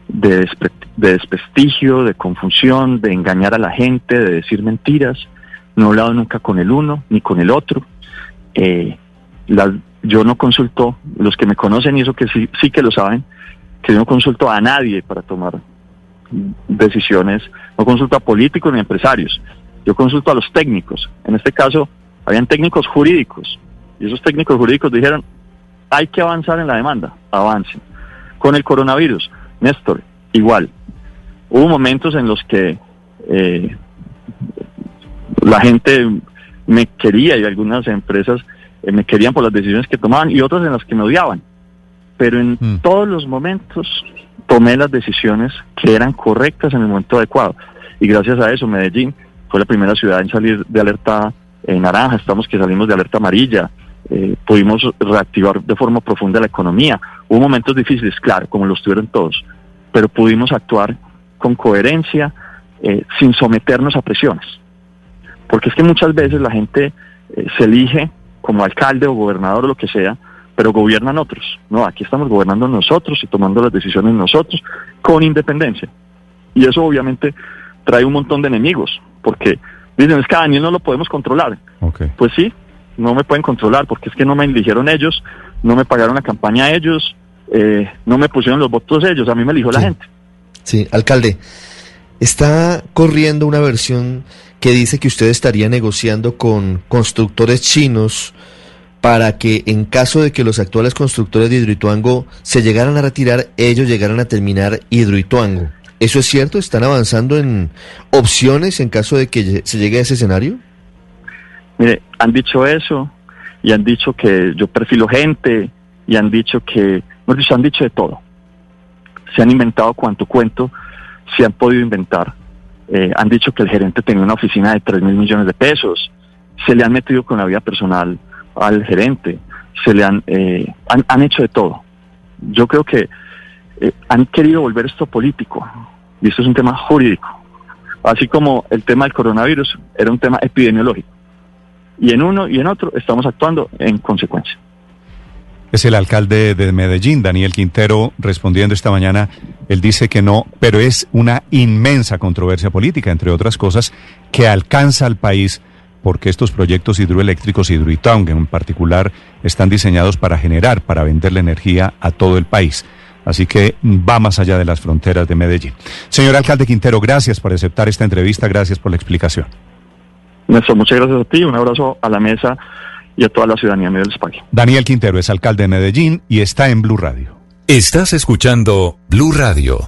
de, de desprestigio, de confusión, de engañar a la gente, de decir mentiras. No he hablado nunca con el uno ni con el otro. Eh, yo no consulto, los que me conocen y eso que sí, sí que lo saben, que yo no consulto a nadie para tomar decisiones, no consulto a políticos ni empresarios, yo consulto a los técnicos. En este caso, habían técnicos jurídicos y esos técnicos jurídicos dijeron, hay que avanzar en la demanda, avancen. Con el coronavirus, Néstor, igual. Hubo momentos en los que eh, la gente me quería y algunas empresas me querían por las decisiones que tomaban y otras en las que me odiaban pero en mm. todos los momentos tomé las decisiones que eran correctas en el momento adecuado. Y gracias a eso Medellín fue la primera ciudad en salir de alerta en naranja, estamos que salimos de alerta amarilla, eh, pudimos reactivar de forma profunda la economía. Hubo momentos difíciles, claro, como los tuvieron todos, pero pudimos actuar con coherencia, eh, sin someternos a presiones. Porque es que muchas veces la gente eh, se elige como alcalde o gobernador o lo que sea, pero gobiernan otros. No, aquí estamos gobernando nosotros y tomando las decisiones nosotros con independencia. Y eso obviamente trae un montón de enemigos, porque dicen, es que a Daniel no lo podemos controlar. Pues sí, no me pueden controlar, porque es que no me eligieron ellos, no me pagaron la campaña ellos, eh, no me pusieron los votos ellos, a mí me eligió la gente. Sí, alcalde, está corriendo una versión que dice que usted estaría negociando con constructores chinos para que en caso de que los actuales constructores de Hidroituango se llegaran a retirar, ellos llegaran a terminar Hidroituango. ¿Eso es cierto? ¿Están avanzando en opciones en caso de que se llegue a ese escenario? Mire, han dicho eso y han dicho que yo perfilo gente y han dicho que, han dicho de todo. Se han inventado cuanto cuento se han podido inventar. Eh, han dicho que el gerente tenía una oficina de 3 mil millones de pesos. Se le han metido con la vida personal al gerente, se le han, eh, han, hecho de todo. Yo creo que eh, han querido volver esto político y esto es un tema jurídico, así como el tema del coronavirus era un tema epidemiológico. Y en uno y en otro estamos actuando en consecuencia. Es el alcalde de Medellín, Daniel Quintero, respondiendo esta mañana. Él dice que no, pero es una inmensa controversia política, entre otras cosas, que alcanza al país porque estos proyectos hidroeléctricos, Hidroitown en particular, están diseñados para generar, para vender la energía a todo el país. Así que va más allá de las fronteras de Medellín. Señor alcalde Quintero, gracias por aceptar esta entrevista, gracias por la explicación. Muchas gracias a ti, un abrazo a la mesa y a toda la ciudadanía de España. Daniel Quintero es alcalde de Medellín y está en Blue Radio. Estás escuchando Blue Radio.